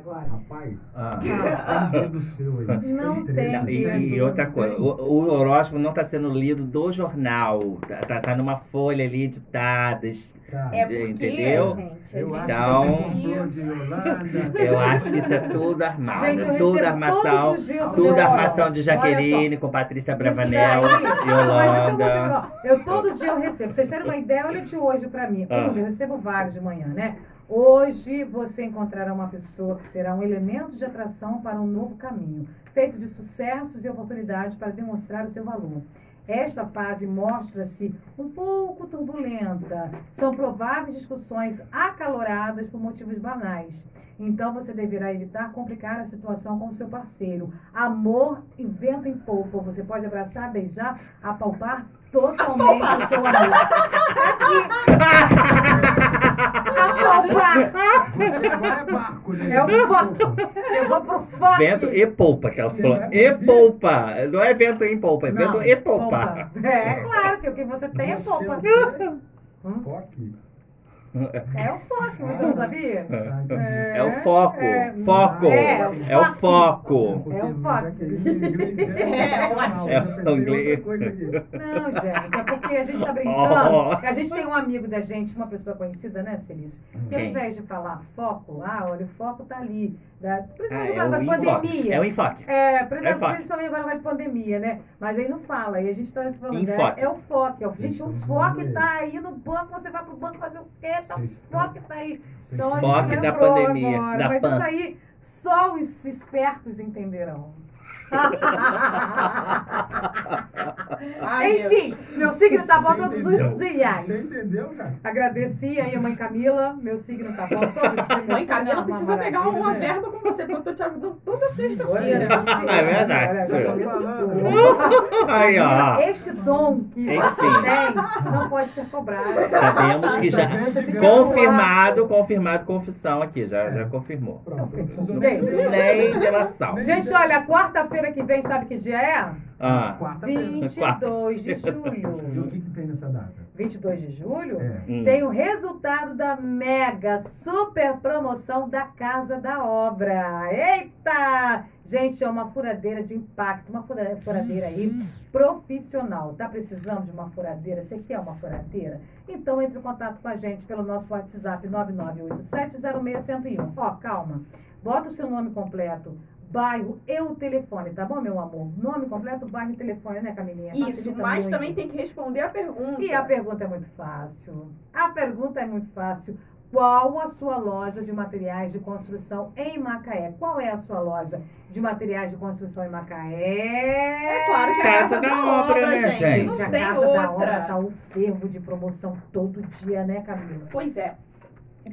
Agora. Rapaz, Ah. Ah, aí. Não três. tem Não, e, e outra coisa, o, o horóscopo não está sendo lido do jornal. Tá, tá, tá numa folha ali editadas. Cara, É porque, Entendeu? gente, eu Então- Yolanda. Eu acho que isso é tudo armado. Gente, tudo armação. Tudo armação de Jaqueline com Patrícia Bravanel, Mas então, eu, todo dia eu recebo. Pra vocês terem uma ideia, olha de hoje pra mim. Ah. Eu recebo vários de manhã, né? Hoje você encontrará uma pessoa que será um elemento de atração para um novo caminho, feito de sucessos e oportunidades para demonstrar o seu valor. Esta fase mostra-se um pouco turbulenta. São prováveis discussões acaloradas por motivos banais. Então você deverá evitar complicar a situação com o seu parceiro. Amor e vento em polpa. Você pode abraçar, beijar, apalpar totalmente o seu amor. Apalpar! Você vai barco, né? É o foco. Eu vou pro foco. Vento e polpa, que ela falou. E polpa. Não é vento em polpa, é vento e polpa. polpa. É, claro que o que você tem é Você polpa. o quê? Hum? Foque. É o foco, você não sabia? Ah, entendi. É o foco. É, Foco. é, o É o foco. É fato. Jaqueline, em inglês É, é ótimo. É o inglês. Não, gente, é porque a gente tá Oh. brincando. A gente tem um amigo da gente, uma pessoa conhecida, né, Celício? Que ao invés de falar foco, ah, olha, o foco tá ali. Da, Ah, principalmente é agora o com a enfoque. pandemia. É o enfoque. É, pri- É foco. principalmente agora com a pandemia, né? Mas aí não fala, e a gente tá falando, é, é o foco. é o- Gente, o foco tá aí no banco, você vai pro banco fazer o quê? O Vocês estão- foco tá aí. Então, Foque da pandemia, agora, da Mas pan. isso aí, só os espertos entenderão. Ai, Enfim, meu signo tá bom todos entendeu? os dias. Você entendeu, já? Agradeci aí a mãe Camila, meu signo tá bom todo dia. meu Mãe Camila é precisa pegar uma maravilha. verba com você, porque eu tô te ajudando toda sexta-feira. você- É verdade. Aí, ó. Este dom que Enfim. você tem não pode ser cobrado. Sabemos que já. Confirmado, confirmado, confissão aqui. Já, já confirmou. Pronto, precisou Bem, Nem delação. Gente, olha, quarta-feira que vem, sabe que dia é? Ah, Quarta-feira. 22 de E o julho. que, que tem nessa data? 22 de julho? É. hum. Tem o resultado da mega super promoção da Casa da Obra. Eita! Gente, é uma furadeira de impacto, uma fura- furadeira aí profissional. Tá precisando de uma furadeira? Você quer uma furadeira? Então entre em contato com a gente pelo nosso WhatsApp 99870601. Ó, calma. Bota o seu nome completo, bairro e o telefone, tá bom, meu amor? Nome completo, bairro e telefone, né, Camilinha? Isso, Facilita mas muito. também tem que responder a pergunta. E a pergunta é muito fácil. A pergunta é muito fácil. Qual a sua loja de materiais de construção em Macaé? Qual é a sua loja de materiais de construção em Macaé? É claro que é a Casa da Obra, né, gente? Não a tem Casa da Obra outra. tá um fervo de promoção todo dia, né, Camila? Pois é.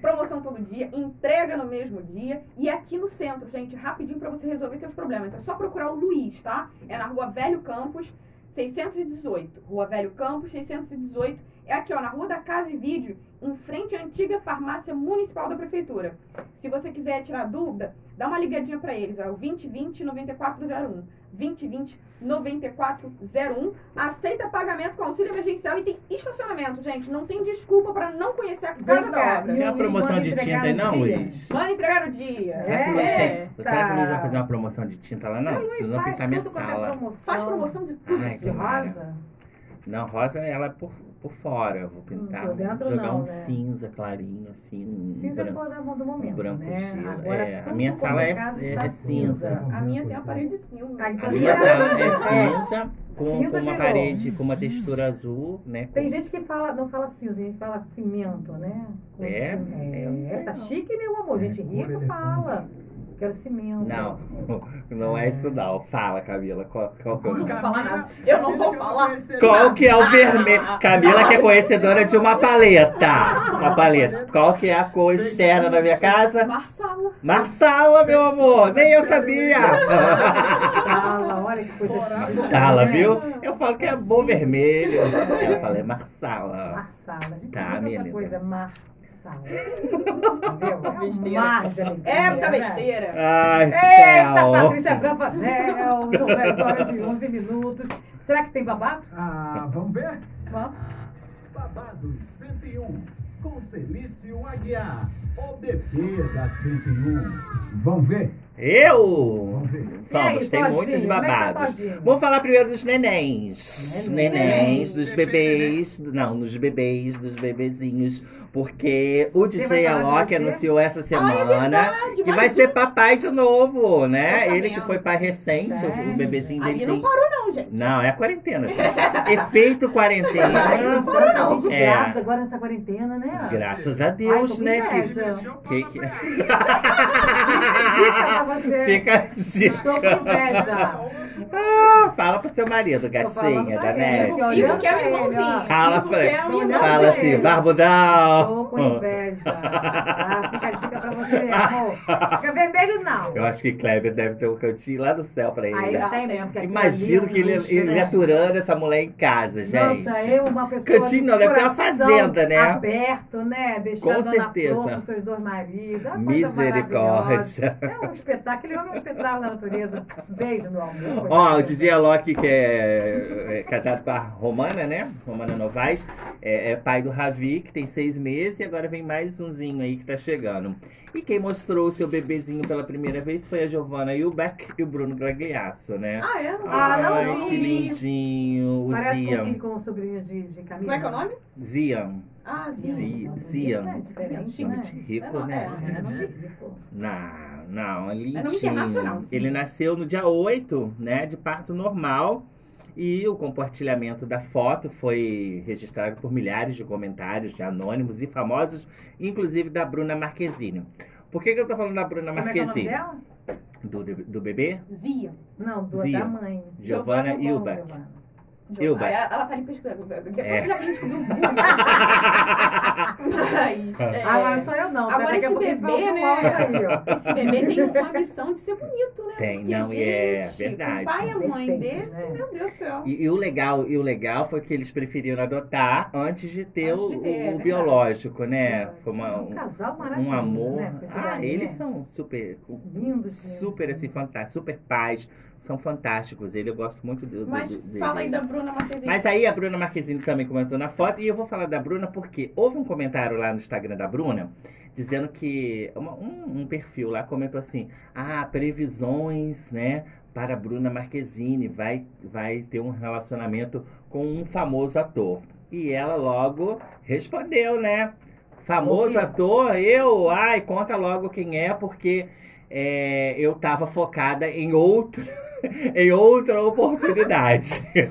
Promoção todo dia, entrega no mesmo dia e aqui no centro, gente, rapidinho pra você resolver seus problemas. É só procurar o Luiz, tá? É na Rua Velho Campos, 618. Rua Velho Campos, 618. É aqui, ó, na Rua da Casa e Vídeo, em frente à antiga farmácia municipal da prefeitura. Se você quiser tirar dúvida, dá uma ligadinha pra eles, ó, o 2020 9401. 2020 9401. Aceita pagamento com auxílio emergencial e tem estacionamento, gente. Não tem desculpa pra não conhecer a casa Vem da cá, obra. Tem o uma promoção de tinta aí, não? Luiz? Manda entregar no dia. Será que o Luiz É. Será que o Luiz vai fazer uma promoção de tinta lá? Não, precisam faz pintar minha é sala. promoção. Faz promoção de tudo. Ai, De rosa? Não, rosa ela é por, por fora. Eu vou pintar. por dentro jogar não, um né? cinza clarinho, assim. Um Cinza é branco. cor da mão do momento, branco né? gelo. Agora, É, a minha sala é- casa é- está é cinza. A minha tem a parede cinza. Ah, então A minha É. sala é cinza com, Cinza com uma virou. parede com uma textura azul, né? com- Tem gente que fala, não fala cinza, a gente fala cimento, né? Com É? cim- Eu não É, sei tá não. chique, meu amor. Gente É, cor rica fala. Quero cimento. Não, não é isso não. Fala, Camila. Qual, qual que é Não vou falar nada. Eu não vou falar. Qual que é o vermelho? Camila que é conhecedora de uma paleta. Uma paleta. Qual que é a cor externa da minha casa? Marsala. Marsala, meu amor. Nem eu sabia. Sala, olha que coisa chique. Marsala, né? viu? Eu falo que é bom vermelho. Ela fala, é Marsala. Marsala. Tá, linda. coisa, marsala. É Besteira. É muita né? besteira. Ai, Eita, céu. Patrícia Branca, né? São 10 horas e 11 minutos. Será que tem babado? Ah, vamos ver? Vamos. Babados 101. com Celício Aguiar, o bebê da 101. Vamos ver? Eu! E aí, tem Todinho, muitos é tá, babados. Todinho? Vamos falar primeiro dos nenéns. Neném. Nenéns, dos bebês. Não, dos bebês, dos bebezinhos. Porque o Você DJ Alok anunciou essa Ah, é semana verdade, que vai um. ser papai de novo, né? Tô Ele que foi pai recente, Sério? o bebezinho dele tem. não parou não, gente. Não, é a quarentena, gente. Efeito quarentena. A gente É. grávida agora nessa quarentena, né? Graças a Ai, Deus, com né? Que, que, você. Fica dica. Estou com inveja. Ah, fala pro seu marido, gatinha da ele, net. porque Ivo que é o irmãozinho. ó. Fala pra que ele. é. Fala assim, barbudão. Tô com inveja. Ah, fica a dica pra você, amor. Fica vermelho, não. Eu acho que Kleber deve ter um cantinho lá no céu pra ele. Aí né? tem mesmo. porque aquilo Imagino é que ele, luxo, ele né? aturando essa mulher em casa, gente. Nossa, eu, uma pessoa. Cantinho não, deve ter uma fazenda, né? Aberto, né? Deixando Com certeza. flor com seus dois maridos. É Misericórdia. É um espetáculo. Ele é um espetáculo da natureza. Beijo, meu amor. Ó, o DJ Alok, que é, é casado com a Romana, né? Romana Novaes, é, é pai do Ravi, que tem seis meses, e agora vem mais umzinho aí que tá chegando. E quem mostrou o seu bebezinho pela primeira vez foi a Giovanna Hilbeck e o Bruno Gragliasso, né? Ah, é? Não Ah, não Ai, vi. que lindinho. O Parece com, Zian. filho, com sobrinhos de, de Camila. Como é que é o nome? Zian. Ah, Zi- Zinho. Zian. É diferente, Nome né? de rico, É, né, é, é, gente? nome Não, não, é lindinho. internacional, sim. Ele nasceu no dia 8, né, de parto normal. E o compartilhamento da foto foi registrado por milhares de comentários de anônimos e famosos, inclusive da Bruna Marquezine. Por que, que eu tô falando da Bruna Como é que é o nome Marquezine? dela? Do, do bebê? Zia. Não, do, Zia. da mãe. Giovanna Giovanna Hilbeck. Ah, ela tá ali pesquisando. Depois É. já vem descobrir o Google. Mas, é, Ah, mas só eu não. Agora Daqui a esse bebê, né? aí, esse bebê tem uma ambição de ser bonito, né? Tem, Porque, não, é gente, verdade. O pai e a mãe Perfeitos, desse, né? meu Deus do céu. E, e o legal, e o legal foi que eles preferiram adotar antes de ter, Antes o, de ter, é o verdade. biológico, né? Foi uma, um um, casal maravilhoso. um amor. Né? Com esse Ah, eles né? são super, lindos. super assim, fantásticos, super pais, são fantásticos. Ele eu gosto muito do, do, Mas do- fala aí da. Bruna Marquezine. Mas aí a Bruna Marquezine também comentou na foto, e eu vou falar da Bruna porque houve um comentário lá no Instagram da Bruna dizendo que uma- um, um perfil lá comentou assim: ah, previsões, né? Para a Bruna Marquezine vai, vai ter um relacionamento com um famoso ator. E ela logo respondeu, né? Famoso ator, eu, ai, conta logo quem é, porque é, eu tava focada em outro, em outra oportunidade. A gente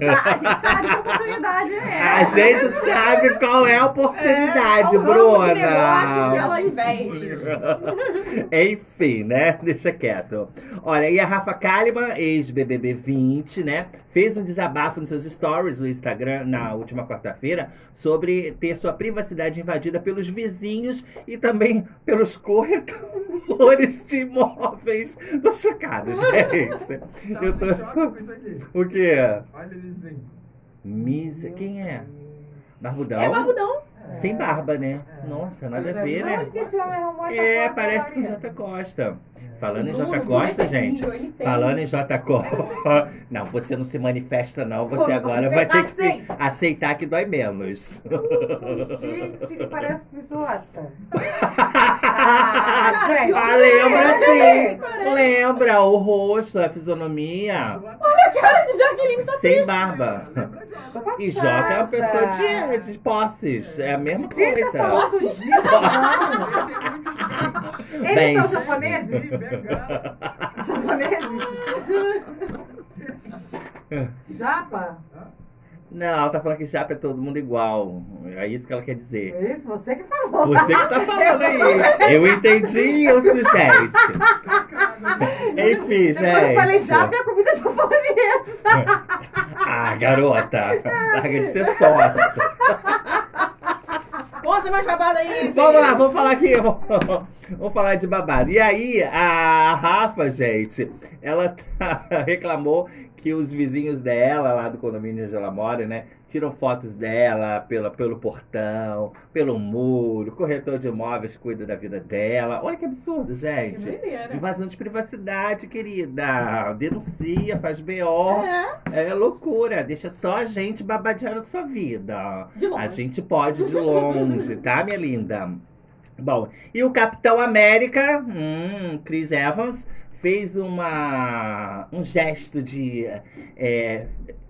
sabe que oportunidade é. A gente sabe qual é a oportunidade, é, o ramo de negócio que Bruna. ela investe. Enfim, né? Deixa quieto. Olha, e a Rafa Kalimann, ex-BBB 20, né? Fez um desabafo nos seus stories no Instagram na última quarta-feira sobre ter sua privacidade invadida pelos vizinhos e também pelos corretores de imóveis. Tô chocado, gente. Eu tô-. O quê? Olha eles aí. Misa. Quem é? Barbudão? É barbudão. Sem barba, né? Nossa, nada a ver, Não, né? É, parece com agora. J Costa. Falando em Bruno, J Bruno Costa, é gente. terrível. Falando em J Costa. Não, você não se manifesta, não. Você agora vai ter que aceitar que dói menos. Gente, que parece pisota. Ah. Ah, lembra sim! Parece. Lembra o rosto, a fisionomia. De Jaqueline tá Sem barba. E J é uma pessoa de, de posses. É a mesma coisa. dia, vamos. Eles Bens. são japoneses? Japoneses? Japa? Não, ela tá falando que japa é todo mundo igual. É isso que ela quer dizer. É isso, você que falou. Você que tá falando aí. Eu entendi isso, gente. Enfim, Quando eu falei japa, gente. é comida japonesa. Ah, garota. Larga de ser sócia. Conta mais babada aí. Vamos lá, vamos falar aqui. Vamos falar de babado. E aí, a Rafa, gente, ela tá- reclamou que os vizinhos dela, lá do condomínio onde ela mora, né? Tiram fotos dela pela, pelo portão, pelo muro, o corretor de imóveis cuida da vida dela. Olha que absurdo, Que gente. doideira. Invasão de privacidade, querida. Denuncia, faz BO. É, É loucura. Deixa só a gente babadear na sua vida. de longe. A gente pode de longe, tá, minha linda? Bom, e o Capitão América, hum, Chris Evans, fez uma, um gesto de, é,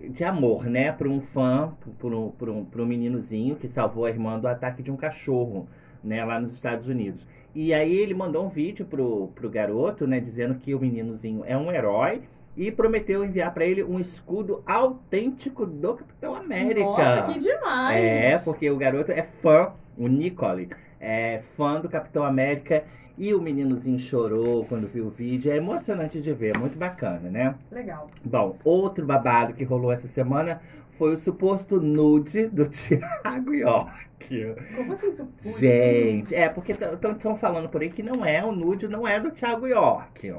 de amor, né, para um fã, para um, um, um meninozinho que salvou a irmã do ataque de um cachorro, né, lá nos Estados Unidos. E aí ele mandou um vídeo pro, pro garoto, né, dizendo que o meninozinho é um herói e prometeu enviar para ele um escudo autêntico do Capitão América. Nossa, que demais. É, porque o garoto é fã, o Nicole, é fã do Capitão América e o meninozinho chorou quando viu o vídeo. É emocionante de ver, muito bacana, né? Legal. Bom, outro babado que rolou essa semana foi o suposto nude do Thiago York. Como assim? Gente, é porque estão falando por aí que não é o nude, não é do Thiago York,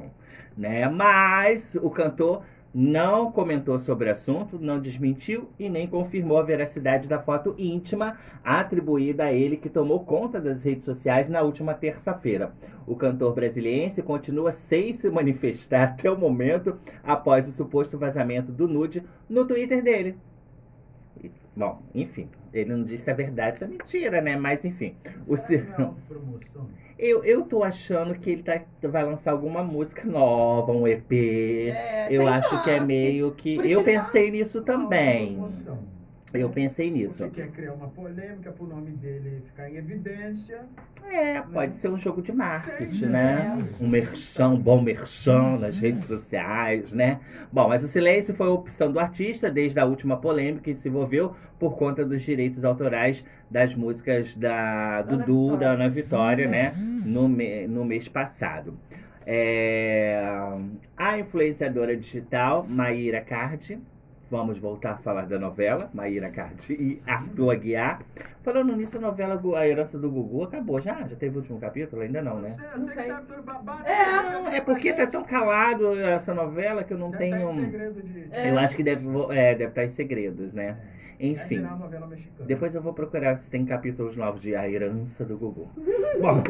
né? Mas o cantor não comentou sobre o assunto, não desmentiu e nem confirmou a veracidade da foto íntima atribuída a ele que tomou conta das redes sociais na última terça-feira. O cantor brasiliense continua sem se manifestar até o momento após o suposto vazamento do nude no Twitter dele. Bom, enfim, ele não disse a verdade, isso é mentira, né? Mas enfim. O Será Cir- que não é? Eu, eu tô achando que ele tá, vai lançar alguma música nova, um EP. É, eu acho que é meio que. Eu tá- pensei nisso é também. promoção. Eu pensei nisso. Porque quer criar uma polêmica pro nome dele ficar em evidência. É, pode ser um jogo de marketing, Tem, né? Um merchan, um bom merchan nas redes sociais, né? Bom, mas o silêncio foi a opção do artista desde a última polêmica que se envolveu por conta dos direitos autorais das músicas da Ana Dudu, Vitória. da Ana Vitória, né? No, me- no mês passado. É, A influenciadora digital Maíra Cardi, vamos voltar a falar da novela, Maíra Cardi e Arthur Aguiar. Falando nisso, a novela A Herança do Gugu acabou já? Já teve o último capítulo? Ainda não, né? Não que sei. sabe babado. É. Não, é porque tá tão calado essa novela que eu não Deve tá tenho. em segredo de... É. Eu acho que deve, é, deve estar em segredos, né? Vai Enfim. mexicana. Depois eu vou procurar se tem capítulos novos de A Herança do Gugu. Bom,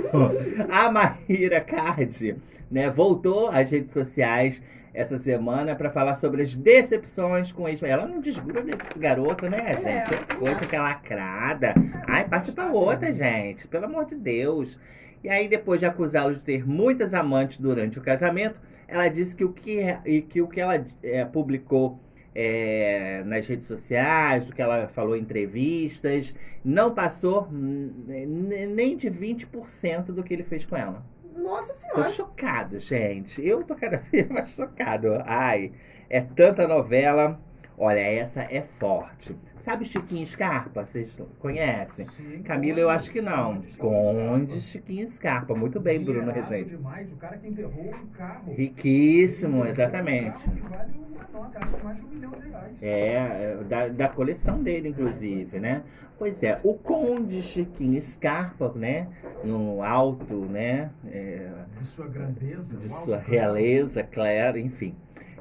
a Maíra Cardi, né, voltou às redes sociais essa semana para falar sobre as decepções com ex. Ela não desgruda desse garoto, né, gente? É coisa que é lacrada. Ai, parte pra outra, gente. Pelo amor de Deus. E aí, depois de acusá-lo de ter muitas amantes durante o casamento, ela disse que o que, e que, o que ela é, publicou é, nas redes sociais, o que ela falou em entrevistas, não passou nem de 20% do que ele fez com ela. Nossa Tô senhora. chocado, gente. Eu tô cada vez mais chocado. Ai, é tanta novela. Olha, essa é forte. Sabe Chiquinho Scarpa? Vocês conhecem? Sim, Camila, eu acho que não. Conde, Chiquinho Scarpa. Muito bem, Bruno Rezende. demais, o cara que enterrou um carro. Riquíssimo, exatamente. enterrou carro que vale uma nota, acho que mais de milhão de reais. É, da, da coleção dele, inclusive, né? Pois é, o Conde Chiquinho Scarpa, né? No alto, né? é, De sua grandeza. de o sua realeza, claro, enfim.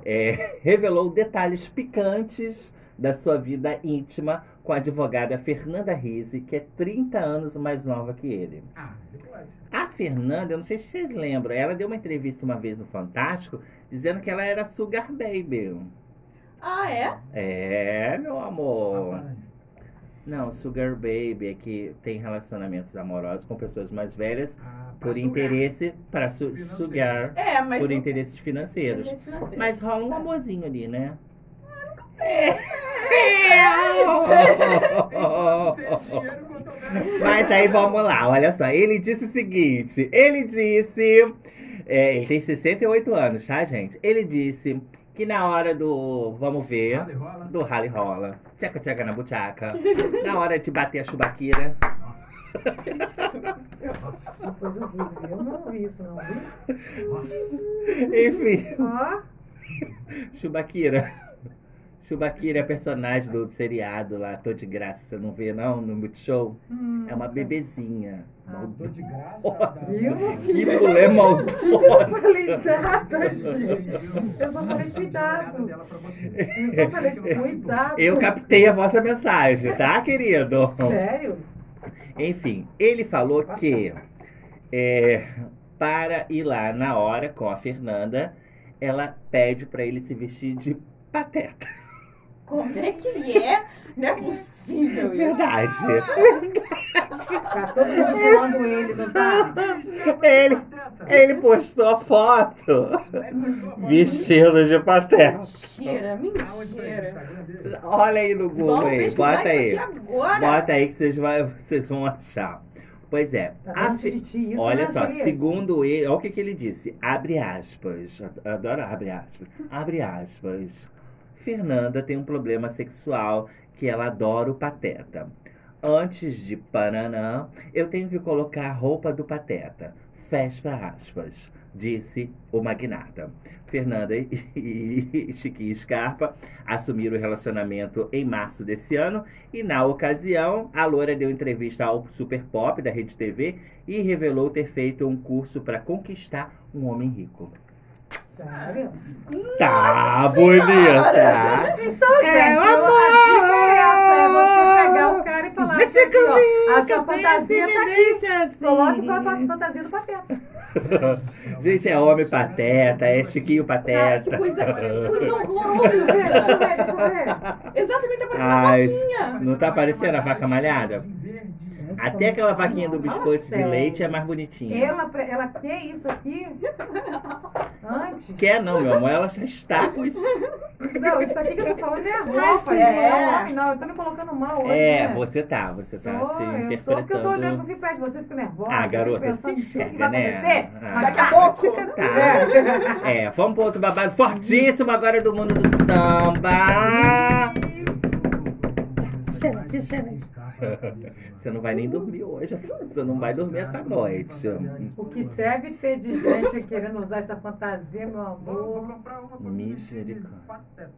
É, revelou detalhes picantes da sua vida íntima com a advogada Fernanda Rizzi, que é 30 anos mais nova que ele. Ah. A Fernanda, eu não sei se vocês lembram, ela deu uma entrevista uma vez no Fantástico dizendo que ela era Sugar Baby. Ah, é? É, meu amor. Rapaz, Não, Sugar Baby é que tem relacionamentos amorosos com pessoas mais velhas ah, pra por sugar. interesse para su sugar É, mas. por o- interesses financeiros. interesse financeiro. Mas rola um amorzinho ali, né? Houver. Mas aí vamos lá, olha só. Ele disse o seguinte: ele disse. é, ele tem 68 anos, tá, gente? Ele disse que na hora do. Vamos ver. Vale, rola. Do rally rola. Tchaca tchaca na buchaca. Na hora de bater a chubaqueira. Depois eu vi, eu não vi isso, não vi. Nossa. Enfim, Ó, chubaquira. Chubakira é personagem do seriado lá, Tô de Graça. Você não vê, não? No Multishow? Hum, É uma bebezinha. Ah, Tô de graça. Nossa, Viu? Que mulher maldosa. Eu falei nada, gente. Eu só falei cuidado. Eu só falei cuidado. Eu captei a vossa mensagem, tá, querido? Sério? Enfim, ele falou que é, para ir lá na hora com a Fernanda, ela pede pra ele se vestir de pateta. Como é que ele é? Não é possível isso. Verdade. Tá todo mundo zoando ele, não tá? Ele, ele postou a foto vestido de pateta. Mentira, mentira. Olha aí no Google Vamos aí, bota aí. isso aqui agora. Bota aí que vocês, vai, vocês vão achar. Pois é. Tá a tititi, isso Olha né, só, segundo ele, olha o que, que ele disse. Abre aspas. Adoro abre aspas. Abre aspas. Fernanda tem um problema sexual que ela adora o pateta. Antes de Pananã, eu tenho que colocar a roupa do pateta. Fecha aspas, disse o magnata. Fernanda e e Chiquinho Scarpa assumiram o relacionamento em março desse ano e, na ocasião, a loura deu entrevista ao Super Pop da Rede TV e revelou ter feito um curso para conquistar um homem rico. Sério? Tá bonita! Então, gente, É, a amor! dica é essa, é você pegar o cara e falar Deixa assim, ó, comigo, a sua fantasia tá aqui. assim. Coloque pra, pra fantasia do pateta. Gente, é homem pateta, é Chiquinho pateta. que coisa, coisa Deixa eu horrorosa. ver, deixa eu ver, deixa eu ver. Exatamente, tá parecendo Ai, uma vaquinha. Não tá parecendo a vaca malhada? Até aquela vaquinha do biscoito de leite é mais bonitinha. Ela, ela quer isso aqui antes. Quer não, meu amor, ela já está com isso. Não, isso aqui que eu tô falando é a roupa, É. é. não é o homem, não. Eu tô me colocando mal hoje, É, né? você tá, você tá Tô, se eu tô, porque eu tô olhando interpretando. aqui perto de você, fico nervosa. Ah, garota, se que enxerga, né? Ah. Daqui a tá, pouco. Tá. É. É, vamos pro outro babado fortíssimo agora do mundo do samba. Você não vai nem dormir hoje, você não vai dormir essa noite. O que deve ter de gente querendo usar essa fantasia, meu amor. comprar uma pra Misericórdia.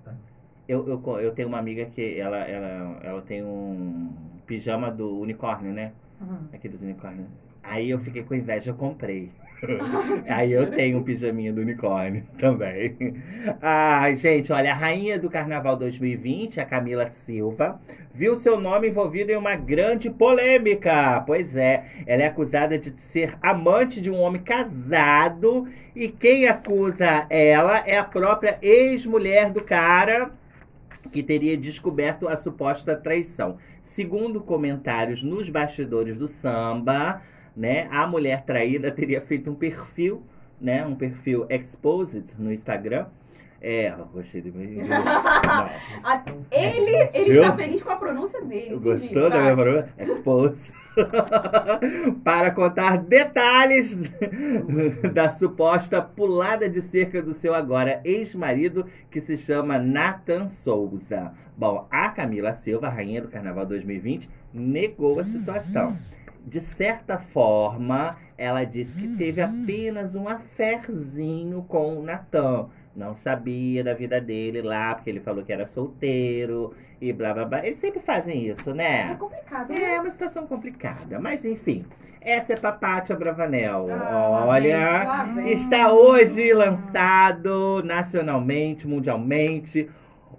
Eu, eu, eu tenho uma amiga que ela, ela, ela tem um pijama do unicórnio, né? Uhum. Aqueles unicórnios. Aí eu fiquei com inveja, eu comprei. Aí eu tenho um pijaminha do unicórnio também. Ai, gente, olha, a rainha do Carnaval 2020, a Camila Silva, viu seu nome envolvido em uma grande polêmica. Pois é, ela é acusada de ser amante de um homem casado e quem acusa ela é a própria ex-mulher do cara que teria descoberto a suposta traição. Segundo comentários nos bastidores do samba, né, a mulher traída teria feito um perfil, né, um perfil exposed no Instagram. É, eu gostei. Não. A- Ele, ele está feliz com a pronúncia dele. entendi. Gostou da minha palavra? Expose. Para contar detalhes da suposta pulada de cerca do seu agora ex-marido, que se chama Nathan Souza. Bom, a Camila Silva, rainha do Carnaval 2020, negou a situação. De certa forma, ela disse que teve apenas um aferzinho com o Natan. Não sabia da vida dele lá, porque ele falou que era solteiro e blá blá blá. Eles sempre fazem isso, É né? complicado, É né? uma situação complicada, mas enfim. Essa é Papátia Bravanel. Ah, Olha, está hoje lançado nacionalmente, mundialmente,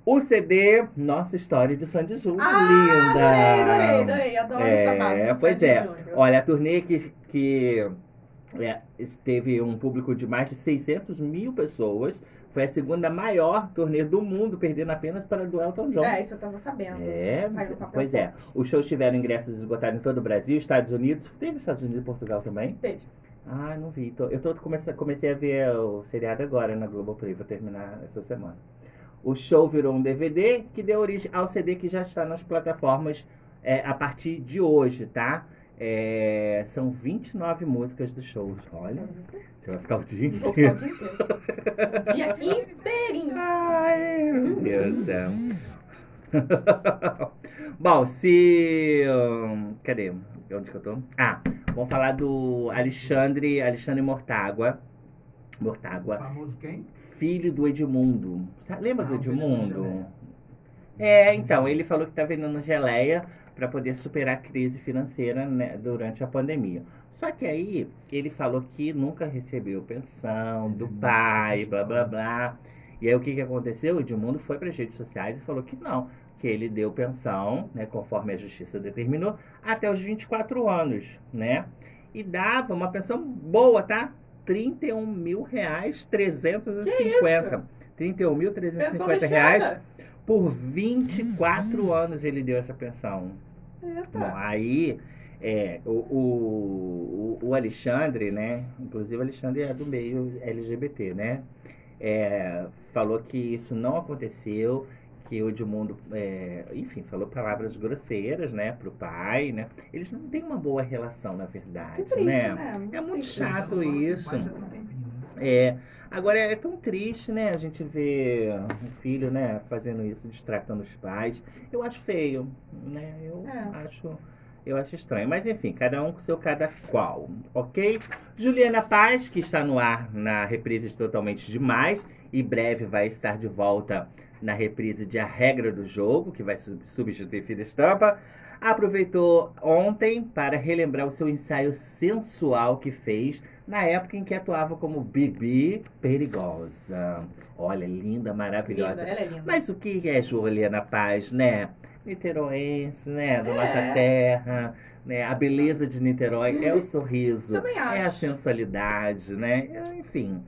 o CD Nossa História de Sandy Júnior. Ah, Linda! adorei, adorei, adorei. Adoro os É, do pois é. Júnior. Olha, a turnê que, que é, teve um público de mais de 600 mil pessoas. Foi a segunda maior turnê do mundo, perdendo apenas para do Elton John. É, isso eu tava sabendo. É, pois é. Os shows tiveram ingressos esgotados em todo o Brasil, Estados Unidos. Teve Estados Unidos e Portugal também? Teve. Ah, não vi. Eu tô, comecei, comecei a ver o seriado agora na Globoplay, vou terminar essa semana. O show virou um DVD que deu origem ao CD que já está nas plataformas é, a partir de hoje, tá? É, são 29 músicas do show. Olha, você vai ficar o dia inteiro. o dia inteirinho. Ai, meu Deus do céu. Bom, se. hum, cadê? Onde que eu tô? Ah, vamos falar do Alexandre, Alexandre Mortágua. Mortágua, Famoso quem? filho do Edmundo. Lembra do Ah, o do Edmundo? Pelé. É, então, ele falou que tá vendendo geleia para poder superar a crise financeira né, durante a pandemia. Só que aí ele falou que nunca recebeu pensão do pai, blá blá blá. E aí o que, que aconteceu? O Edmundo foi para as redes sociais e falou que não, que ele deu pensão, né, conforme a justiça determinou, até os 24 anos, né? E dava uma pensão boa, tá? 31 mil reais, 350. 31 mil, 350 reais por 24 anos ele deu essa pensão. Bom, Eita. aí é, o, o, o Alexandre, né? Inclusive o Alexandre é do meio LGBT, né? É, falou que isso não aconteceu, que o Edmundo, é, enfim, falou palavras grosseiras, né, pro pai, né? Eles não têm uma boa relação, na verdade, triste, né? né? É muito chato isso. É, agora é tão triste, né, a gente ver um filho, né, fazendo isso, distractando os pais. Eu acho feio, né? Eu É. acho eu acho estranho, mas enfim, cada um com seu cada qual, ok? Juliana Paz, que está no ar na reprise de Totalmente Demais, e breve vai estar de volta na reprise de A Regra do Jogo, que vai sub- substituir Filha Estampa. Aproveitou ontem para relembrar o seu ensaio sensual que fez na época em que atuava como Bibi Perigosa. Olha, linda, maravilhosa. Linda, ela é linda. Mas o que é Juliana Paz, né? Niteroense, né? Da nossa É. terra, né? A beleza de Niterói é o sorriso, Também é a acho. sensualidade, né? Enfim,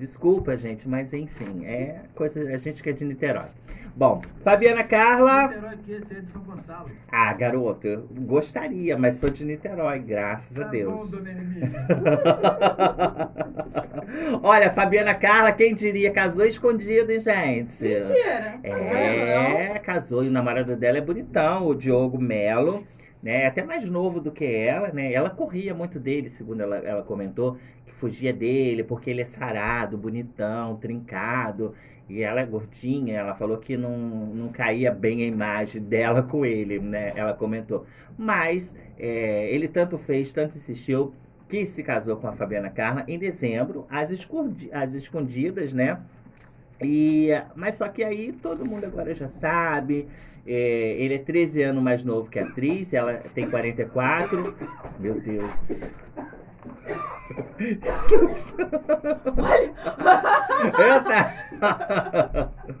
desculpa, gente, mas enfim, é coisa a gente que é de Niterói. Bom, Fabiana Carla. Niterói que esse é de São Gonçalo. Ah, garoto, eu gostaria, mas sou de Niterói, graças a Tá Deus. bom, dona. Olha, Fabiana Carla, quem diria, casou escondido, hein, gente? Mentira. É, casou e o namorado dela é bonitão, o Diogo Melo, né? É até mais novo do que ela, né? Ela corria muito dele, segundo ela, ela comentou, fugia dele porque ele é sarado, bonitão, trincado. E ela é gordinha, ela falou que não, não caía bem a imagem dela com ele, né? Ela comentou. Mas é, ele tanto fez, tanto insistiu, que se casou com a Fabiana Carla em dezembro, às, escondi- às escondidas, né? E, mas só que aí todo mundo agora já sabe. é, ele é 13 anos mais novo que a atriz, ela tem 44. Meu Deus. Eita!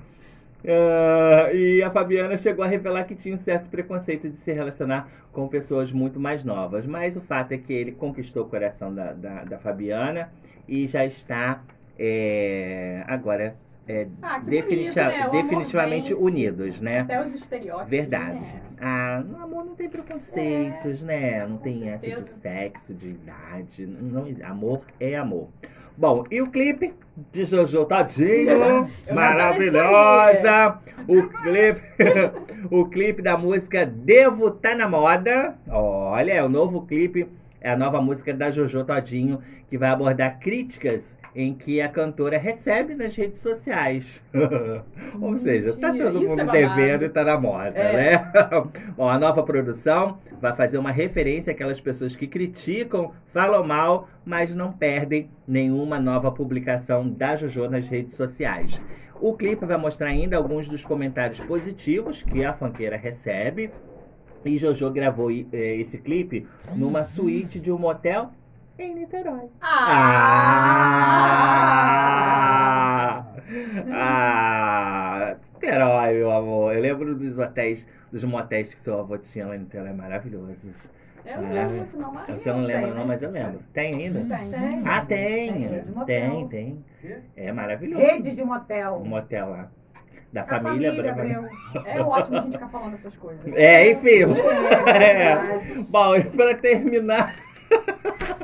Ah, e a Fabiana chegou a revelar que tinha um certo preconceito de se relacionar com pessoas muito mais novas. Mas o fato é que ele conquistou o coração da, da, da Fabiana e já está é, agora é, Ah, definitiva- bonito, né? Definitivamente unidos, né? Até os estereótipos. Verdade. né? Ah, no amor não tem preconceitos, né? Não tem essa de sexo, de idade. Não, amor é amor. Bom, e o clipe de Jojo não maravilhosa. O clipe, o clipe da música Devo Tá na Moda. Olha, é o novo clipe, é a nova música da Jojo Todinho, que vai abordar críticas em que a cantora recebe nas redes sociais. Ou seja, tá todo mundo é devendo e tá na moda, É. né? Bom, a nova produção vai fazer uma referência àquelas pessoas que criticam, falam mal, mas não perdem nenhuma nova publicação da Jojo nas redes sociais. O clipe vai mostrar ainda alguns dos comentários positivos que a fanqueira recebe. E Jojo gravou eh, esse clipe numa suíte de um motel em Niterói. Ah! Ah! Ah! Niterói, meu amor. Eu lembro dos hotéis, dos motéis que seu avô tinha lá em Niterói, maravilhosos. Eu não lembro não, mas. Você não lembra tem, não, mas eu lembro. Tem ainda? Tem. Tem. Ah, tem. rede de motel. Tem, tem. Quê? É maravilhoso. Rede de motel. Um motel lá. Da família, família Abreu. É ótimo a gente ficar falando essas coisas. É, enfim. É, Bom, e pra terminar.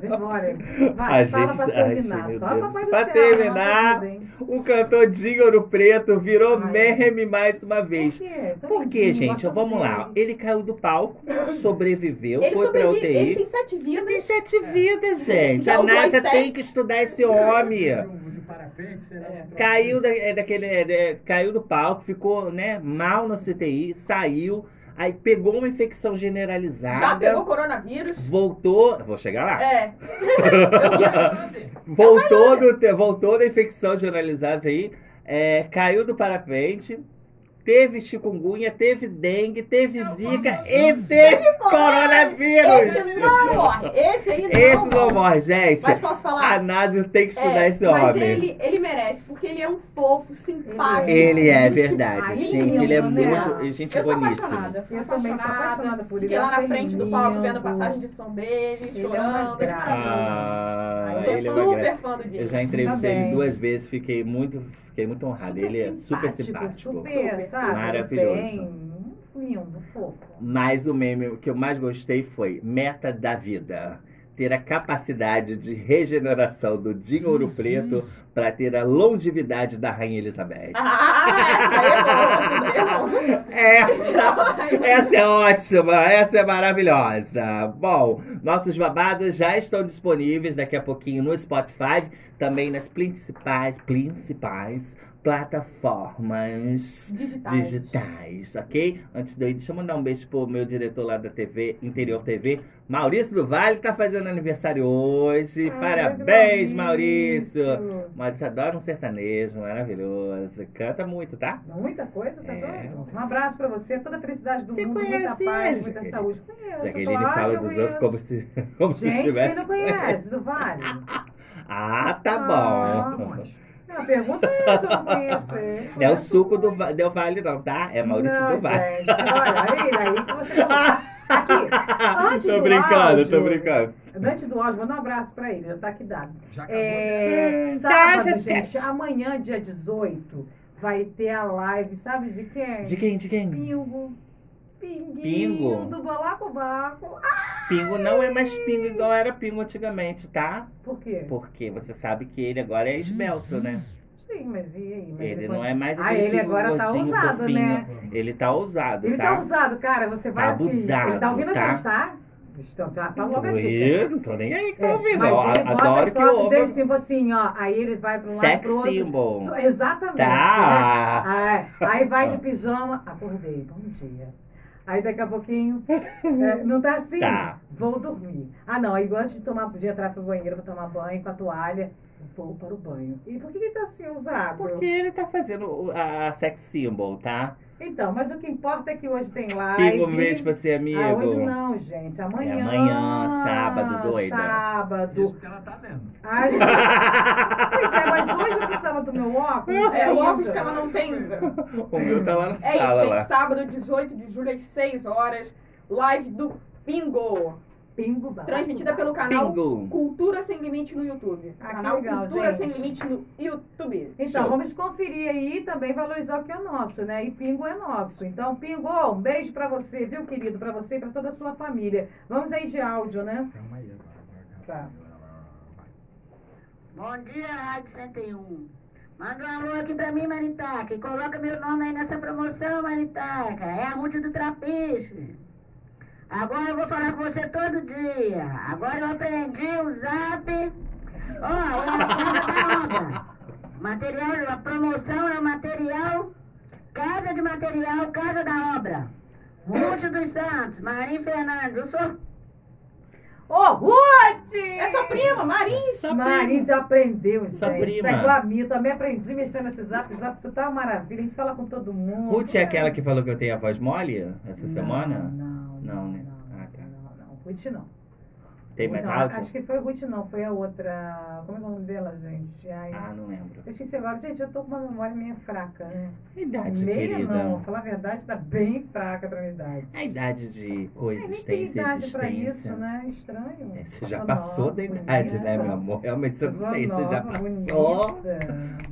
Demora. A Vai, fala gente- pra ai, terminar. meu Só Deus. Pra céu, terminar? O cantor Dinho Ouro Preto virou Ai. meme mais uma vez. Por quê? Por quê, lindinho, gente? Vamos lá. Ele caiu do palco, sobreviveu, Ele foi pra sobrevive, ele UTI. tem sete vidas. Tem sete vidas, gente. Já A NASA tem que estudar esse homem. De, de? É. troço Caiu, da, é, daquele, é, é, caiu do palco, ficou né, mal no CTI, saiu, aí pegou uma infecção generalizada. Já pegou coronavírus? Voltou. Vou chegar lá. É. Voltou, do, voltou da infecção generalizada aí. é, caiu do parapente. Teve chikungunya, teve dengue, teve zika e teve coronavírus. Esse não morre. Esse aí não Esse não morre. morre, gente. Mas posso falar? A Násio tem que estudar É, esse mas homem. ele, ele merece, porque ele é um fofo, simpático. Ele é Gente verdade, demais. gente. Ele é né? muito. Gente Eu sou boníssima. apaixonada. Sou Eu também sou apaixonada por ele. Fiquei lá Eu na frente do palco vendo a passagem de som dele, Ele é chorando. graça. Ah, Sou ele é super graça. fã do Eu Diego. já entrevistei ele duas vezes, fiquei muito, fiquei muito honrado. Super ele é super simpático, simpático. Super, Super, sabe? maravilhoso. Bem, lindo, fofo. Mas o meme que eu mais gostei foi Meta da Vida. Ter a capacidade de regeneração do Dinho Ouro Preto para ter a longevidade da Rainha Elizabeth. Ah, é é. Essa, essa é ótima, essa é maravilhosa. Bom, nossos babados já estão disponíveis daqui a pouquinho no Spotify, também nas principais, principais plataformas Digitais. digitais, ok? Antes de eu ir, deixa eu mandar um beijo pro meu diretor lá da TV, Interior TV, Maurício do Vale, tá fazendo aniversário hoje. Ai, Parabéns, Maurício. Maurício. Maurício adora um sertanejo maravilhoso. Canta muito, tá? Muita coisa, tá É. doido? Um abraço pra você, toda a felicidade do Você mundo, muita conhece paz, ele, muita saúde. Conheço, Jaqueline claro fala dos conheço. outros como se, como se Gente, tivesse. quem não conhece do Vale? Ah, tá Ah, bom. A pergunta é essa, eu não conheço ele. Não é o suco do, Del Vale, não, tá? É Maurício não, do Vale. Gente, olha, aí, aí que você Aqui, antes tô do brincando, áudio, tô brincando. Antes do áudio, manda um abraço pra ele, já tá aqui dado. Já acabou, É, já. sábado, Já, já, gente, já. amanhã, dia 18, vai ter a live, sabe de quem? De quem, de quem? Pingo. Pinguinho Pingo? do Balacobaco. Ah, Pingo não é mais pingo igual era pingo antigamente, tá? por quê? Porque você sabe que ele agora é esbelto, né? Sim, mas e aí? Mas Ele depois- não é mais Ah, ele pingo agora tá ousado, fofinho. né? Ele tá ousado, Ele tá? tá ousado, cara. Você vai Tá assim. abusado, ele tá ouvindo tá? a gente, tá? Então, tá, tá logo a dica. Eu não tô nem aí que tá É, ouvindo. mas ó. ele bota Adoro que ouva. dele, tipo assim, ó. Aí ele vai pra um lado Sex pro outro. symbol. Exatamente. Né? Tá. Ah, Aí vai de pijama, acordei, bom dia. Aí daqui a pouquinho, é, não tá assim, Tá. vou dormir. Ah não, aí antes de, tomar, de entrar pro banheiro, vou tomar banho com a toalha, vou para o banho. E por que ele tá assim usado? Porque ele tá fazendo a sex symbol, tá? Então, mas o que importa é que hoje tem live. Pingo um beijo pra ser amigo. Ah, hoje não, gente. Amanhã. É amanhã, sábado, doida. Sábado. Isso que ela tá lendo. Ai, pois é, mas hoje eu precisava do meu óculos. É, o ainda. óculos que ela não tem. o meu tá lá na É isso, sala gente. lá. Sábado, 18 de julho, às 6 horas. Live do Pingo. Pingo bala. Transmitida pelo canal Pingo. Cultura Sem Limite no YouTube. Ah, canal legal, Cultura gente. Sem Limite no YouTube. Então, Show. vamos conferir aí e também valorizar o que é nosso, né? E Pingo é nosso. Então, Pingo, um beijo pra você, viu, querido? Pra você e pra toda a sua família. Vamos aí de áudio, né? Calma aí. agora, Tá. Bom dia, Rádio 101. Manda um alô aqui pra mim, Maritaca. E coloca meu nome aí nessa promoção, Maritaca. É a Ruth do Trapiche. Agora eu vou falar com você todo dia. Agora eu aprendi o zap. Ó, é a casa da obra. Material, a promoção é o material. Casa de material, casa da obra. Ruth dos Santos, Marim Fernandes. Eu sou Ô, Ruth! É sua prima, Marins. Sua Marisa aprendeu, gente. Sua prima. Tá igual a mim. Eu também aprendi mexendo nesse zap. Zap, você tá uma maravilha. A gente fala com todo mundo. Ruth é aquela que falou que eu tenho a voz mole essa Não, semana? Não, Não, né? Não, Ah, tá. não, não. Ruth não. Tem mais Não, áudio? Acho que foi Ruth, não. Foi a outra. Como é é o nome dela, gente? Ai, Ah, não lembro. Eu esqueci agora. Gente, eu tô com uma memória meio fraca, né? A idade, Meia querida. não. Falar a verdade, tá bem fraca pra minha idade. A idade de É, nem tem coexistência e idade pra isso, existência. né? Estranho. É, você já Sou passou nova, da idade, bonita. né, meu amor? Realmente você não Sou tem, você já passou. bonita.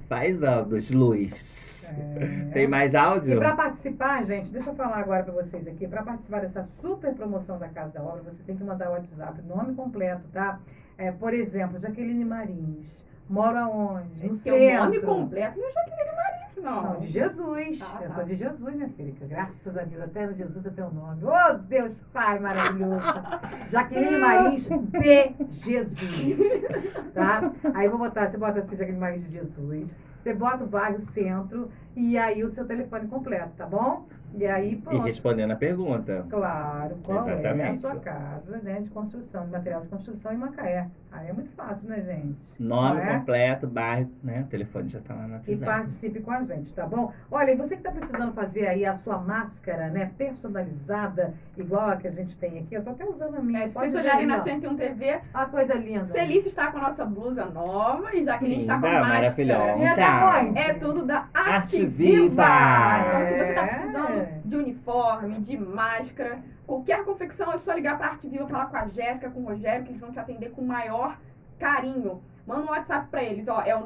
Faz anos, luz. É. Tem mais E áudio? para participar, gente, deixa eu falar agora para vocês aqui. Para participar dessa super promoção da Casa da Obra, você tem que mandar o WhatsApp, nome completo, tá? É, por exemplo, Jaqueline Marins. Moro aonde? No Seu nome centro. completo não é Jaqueline Marins, não. Não, de Jesus. Ah, eu tá. sou de Jesus, minha filha. Graças a Deus, até Jesus é teu nome. Oh, Deus Pai maravilhoso. Jaqueline Marins de Jesus. Tá? Aí eu vou botar, você bota assim, Jaqueline Marins de Jesus. Você bota o bairro centro e aí o seu telefone completo, tá bom? E aí, E pronto. respondendo a pergunta. Claro, qual é a Exatamente. sua casa né, de construção, de material de construção em Macaé. Aí é muito fácil, né, gente? Nome é? completo, bairro, né? O telefone já tá lá no E WhatsApp. participe com a gente, tá bom? Olha, e você que está precisando fazer aí a sua máscara, né, personalizada, igual a que a gente tem aqui, eu tô até usando a minha. É, se vocês olharem na ó. 101 TV, A coisa linda. Celício está com a nossa blusa nova e já que a gente está com a máscara. maravilhosa. E a da onde? É tudo da Arte Arte Viva. Viva. Então, se você está É. de uniforme, de máscara, qualquer confecção, é só ligar para Arte Viva, falar com a Jéssica, com o Rogério, que eles vão te atender com o maior carinho. Manda um WhatsApp para eles, ó, é o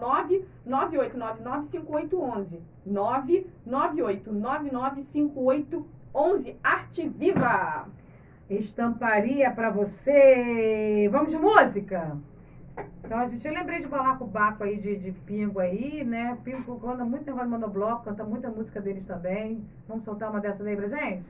998995811. 998995811. Arte Viva. Estamparia pra você. Vamos de música? Então, a gente, eu lembrei de Balacobaco aí, de, de Pingo aí, né? Pingo canta muito negócio de monobloco, canta muita música deles também. Vamos soltar uma dessa aí pra gente?